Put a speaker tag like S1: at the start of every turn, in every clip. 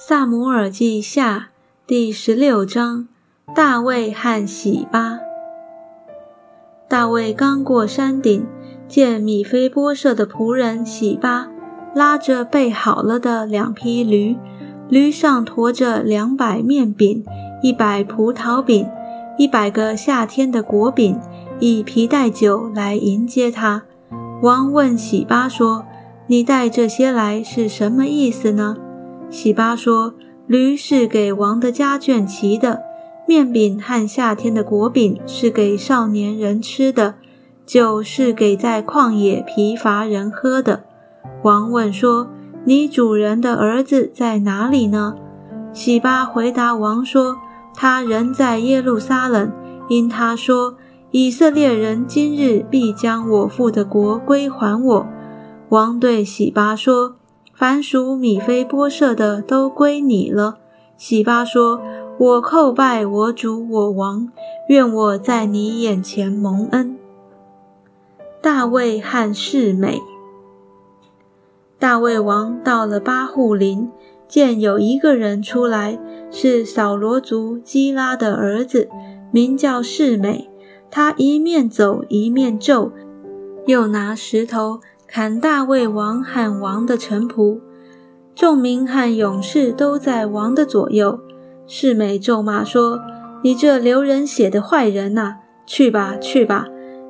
S1: 萨姆尔记下第十六章：大卫和喜巴。大卫刚过山顶，见米菲波设的仆人喜巴拉着备好了的两匹驴，驴上驮着两百面饼、一百葡萄饼、一百个夏天的果饼，以皮带酒来迎接他。王问喜巴说：“你带这些来是什么意思呢？”喜巴说：“驴是给王的家眷骑的，面饼和夏天的果饼是给少年人吃的，酒是给在旷野疲乏人喝的。”王问说：“你主人的儿子在哪里呢？”喜巴回答王说：“他人在耶路撒冷，因他说以色列人今日必将我父的国归还我。”王对喜巴说。凡属米非波设的都归你了。喜巴说：“我叩拜我主我王，愿我在你眼前蒙恩。”大卫和世美。大卫王到了巴户林，见有一个人出来，是扫罗族基拉的儿子，名叫世美。他一面走一面咒，又拿石头。砍大卫王和王的臣仆，众民和勇士都在王的左右。世美咒骂说：“你这流人血的坏人呐，去吧，去吧！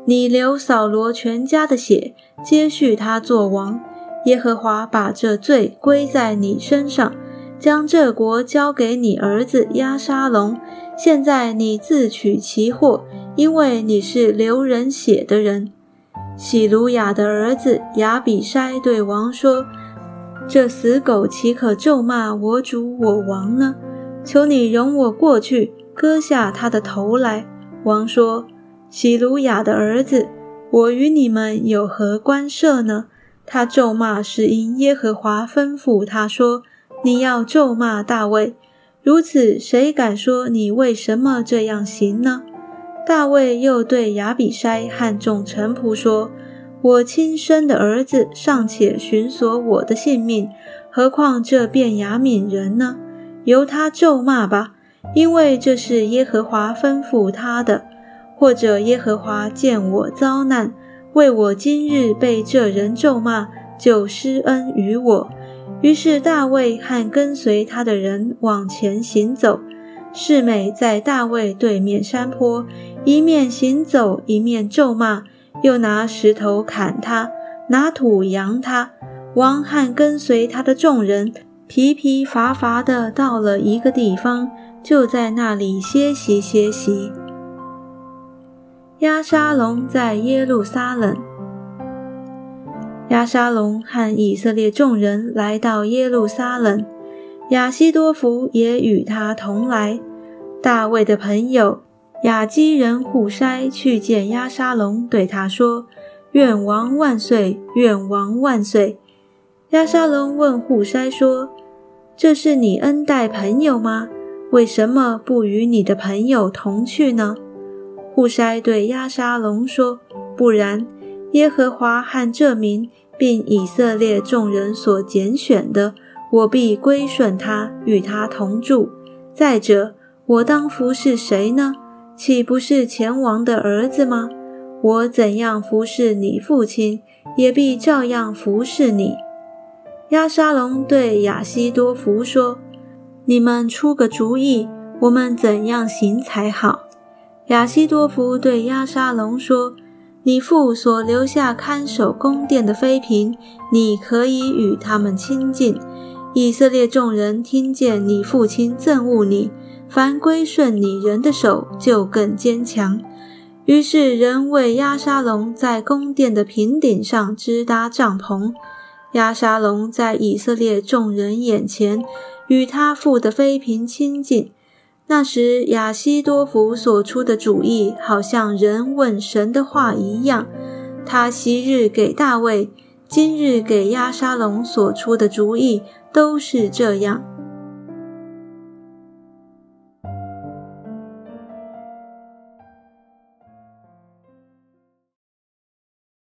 S1: 你流扫罗全家的血，接续他做王。耶和华把这罪归在你身上，将这国交给你儿子押沙龙。现在你自取其祸，因为你是流人血的人。”喜鲁雅的儿子亚比筛对王说：“这死狗岂可咒骂我主我王呢？求你容我过去，割下他的头来。”王说：“喜鲁雅的儿子，我与你们有何关涉呢？他咒骂是因耶和华吩咐他说：你要咒骂大卫。如此，谁敢说你为什么这样行呢？”大卫又对亚比筛和众臣仆说：“我亲生的儿子尚且寻索我的性命，何况这便雅悯人呢？由他咒骂吧，因为这是耶和华吩咐他的。或者耶和华见我遭难，为我今日被这人咒骂，就施恩于我。”于是大卫和跟随他的人往前行走。世美在大卫对面山坡，一面行走，一面咒骂，又拿石头砍他，拿土扬他。王汉跟随他的众人，疲疲乏乏地到了一个地方，就在那里歇息歇息。亚沙龙在耶路撒冷。亚沙龙和以色列众人来到耶路撒冷。亚西多福也与他同来。大卫的朋友亚基人户筛去见亚沙龙，对他说：“愿王万岁！愿王万岁！”亚沙龙问户筛说：“这是你恩待朋友吗？为什么不与你的朋友同去呢？”户筛对亚沙龙说：“不然，耶和华和这民，并以色列众人所拣选的。”我必归顺他，与他同住。再者，我当服侍谁呢？岂不是前王的儿子吗？我怎样服侍你父亲，也必照样服侍你。亚沙龙对亚西多福说：“你们出个主意，我们怎样行才好？”亚西多福对亚沙龙说：“你父所留下看守宫殿的妃嫔，你可以与他们亲近。”以色列众人听见你父亲憎恶你，凡归顺你人的手就更坚强。于是人为亚沙龙在宫殿的平顶上支搭帐篷。亚沙龙在以色列众人眼前与他父的妃嫔亲近。那时亚西多福所出的主意，好像人问神的话一样。他昔日给大卫。今日给亚沙龙所出的主意都是这样。